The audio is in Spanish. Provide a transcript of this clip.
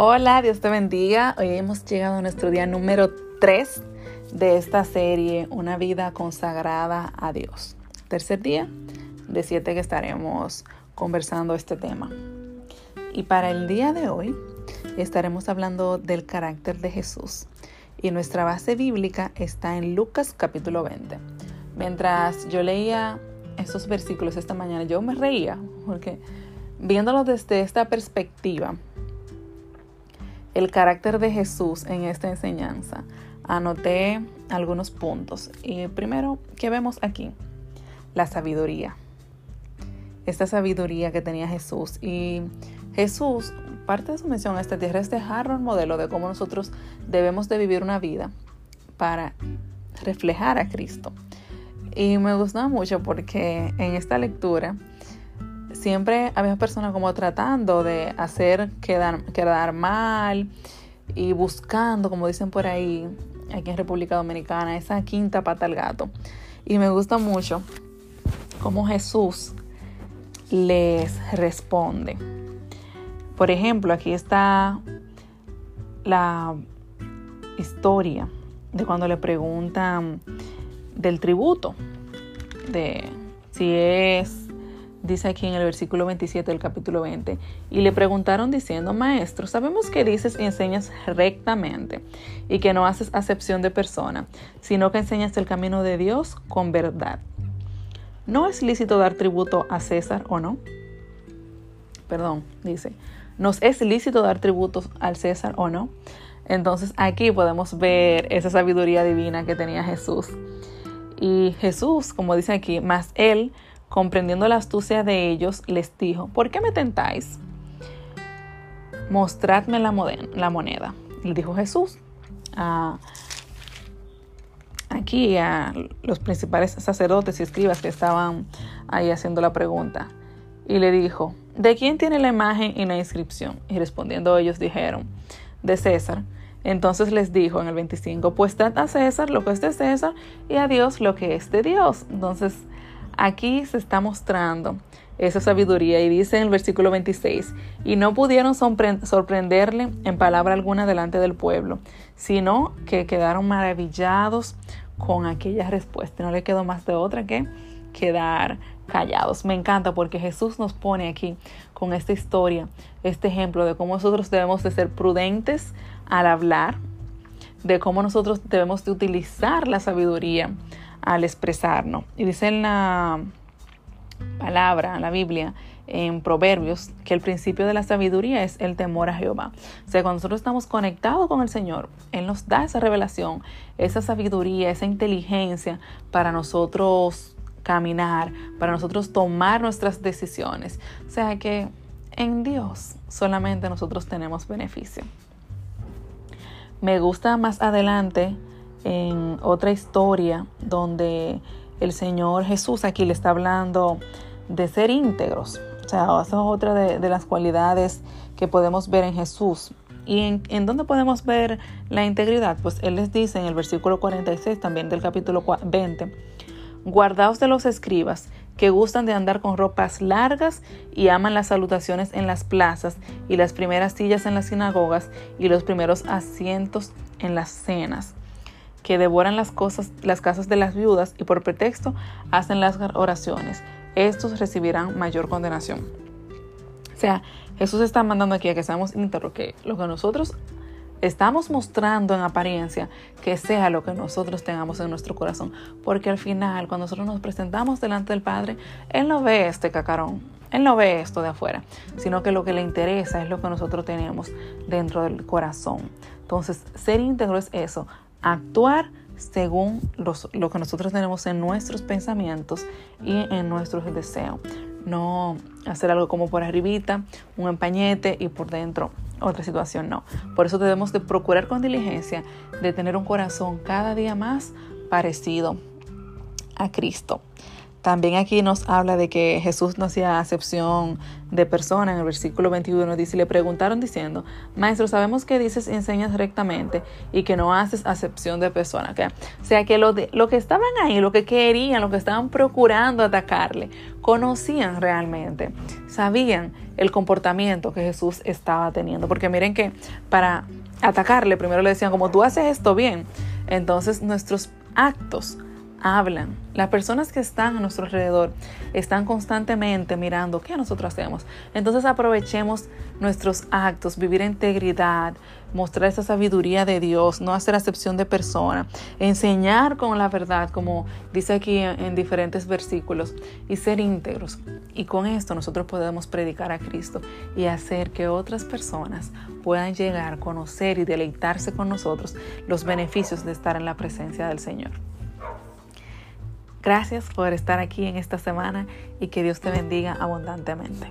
Hola, Dios te bendiga. Hoy hemos llegado a nuestro día número 3 de esta serie, Una vida consagrada a Dios. Tercer día de siete que estaremos conversando este tema. Y para el día de hoy estaremos hablando del carácter de Jesús. Y nuestra base bíblica está en Lucas capítulo 20. Mientras yo leía estos versículos esta mañana, yo me reía porque viéndolo desde esta perspectiva, el carácter de Jesús en esta enseñanza, anoté algunos puntos. Y primero, ¿qué vemos aquí? La sabiduría. Esta sabiduría que tenía Jesús. Y Jesús, parte de su misión a esta tierra es dejar un modelo de cómo nosotros debemos de vivir una vida para reflejar a Cristo. Y me gustaba mucho porque en esta lectura siempre había personas como tratando de hacer quedar, quedar mal y buscando, como dicen por ahí, aquí en República Dominicana, esa quinta pata al gato. Y me gusta mucho cómo Jesús les responde. Por ejemplo, aquí está la historia de cuando le preguntan del tributo, de si es dice aquí en el versículo 27 del capítulo 20, y le preguntaron diciendo, Maestro, sabemos que dices y enseñas rectamente y que no haces acepción de persona, sino que enseñas el camino de Dios con verdad. ¿No es lícito dar tributo a César o no? Perdón, dice, ¿nos es lícito dar tributos al César o no? Entonces aquí podemos ver esa sabiduría divina que tenía Jesús. Y Jesús, como dice aquí, más él comprendiendo la astucia de ellos, les dijo, ¿por qué me tentáis? Mostradme la, moneda. Le dijo Jesús aquí a los principales sacerdotes y escribas que estaban ahí haciendo la pregunta. Y le dijo, ¿de quién tiene la imagen y la inscripción? Y respondiendo ellos dijeron, de César. Entonces les dijo en el 25, pues dad a César lo que es de César y a Dios lo que es de Dios. Entonces Aquí se está mostrando esa sabiduría y dice en el versículo 26, y no pudieron sorprenderle en palabra alguna delante del pueblo, sino que quedaron maravillados con aquella respuesta. No le quedó más de otra que quedar callados. Me encanta porque Jesús nos pone aquí con esta historia, este ejemplo de cómo nosotros debemos de ser prudentes al hablar, de cómo nosotros debemos de utilizar la sabiduría al expresarnos. Y dice en la palabra, la Biblia, en Proverbios, que el principio de la sabiduría es el temor a Jehová. O sea, cuando nosotros estamos conectados con el Señor, Él nos da esa revelación, esa sabiduría, esa inteligencia para nosotros caminar, para nosotros tomar nuestras decisiones. O sea que en Dios solamente nosotros tenemos beneficio. Me gusta más adelante en otra historia donde el Señor Jesús aquí le está hablando de ser íntegros. O sea, esa es otra de, las cualidades que podemos ver en Jesús. ¿Y en, en, dónde podemos ver la integridad? Pues Él les dice en el versículo 46 también del capítulo 20, guardaos de los escribas que gustan de andar con ropas largas y aman las salutaciones en las plazas y las primeras sillas en las sinagogas y los primeros asientos en las cenas que devoran las cosas, las casas de las viudas y por pretexto hacen las oraciones. Estos recibirán mayor condenación. O sea, Jesús está mandando aquí a que seamos íntegros, que lo que nosotros estamos mostrando en apariencia, que sea lo que nosotros tengamos en nuestro corazón. Porque al final, cuando nosotros nos presentamos delante del Padre, Él no ve este cacarón, Él no ve esto de afuera, sino que lo que le interesa es lo que nosotros tenemos dentro del corazón. Entonces, ser íntegro es eso, actuar según lo que nosotros tenemos en nuestros pensamientos y en nuestros deseos. No hacer algo como por arribita, un empañete y por dentro otra situación, no. Por eso debemos de procurar con diligencia de tener un corazón cada día más parecido a Cristo. También aquí nos habla de que Jesús no hacía acepción de persona. En el versículo 21 dice, le preguntaron diciendo, Maestro, sabemos que dices enseñas rectamente y que no haces acepción de persona. O sea que lo, lo que estaban ahí, lo que querían, lo que estaban procurando atacarle, conocían realmente, sabían el comportamiento que Jesús estaba teniendo. Porque miren que para atacarle, primero le decían, como tú haces esto bien, entonces nuestros actos hablan. Las personas que están a nuestro alrededor están constantemente mirando qué nosotros hacemos. Entonces aprovechemos nuestros actos, vivir integridad, mostrar esa sabiduría de Dios, no hacer acepción de persona, enseñar con la verdad, como dice aquí en diferentes versículos, y ser íntegros. Y con esto nosotros podemos predicar a Cristo y hacer que otras personas puedan llegar, conocer y deleitarse con nosotros los beneficios de estar en la presencia del Señor. Gracias por estar aquí en esta semana y que Dios te bendiga abundantemente.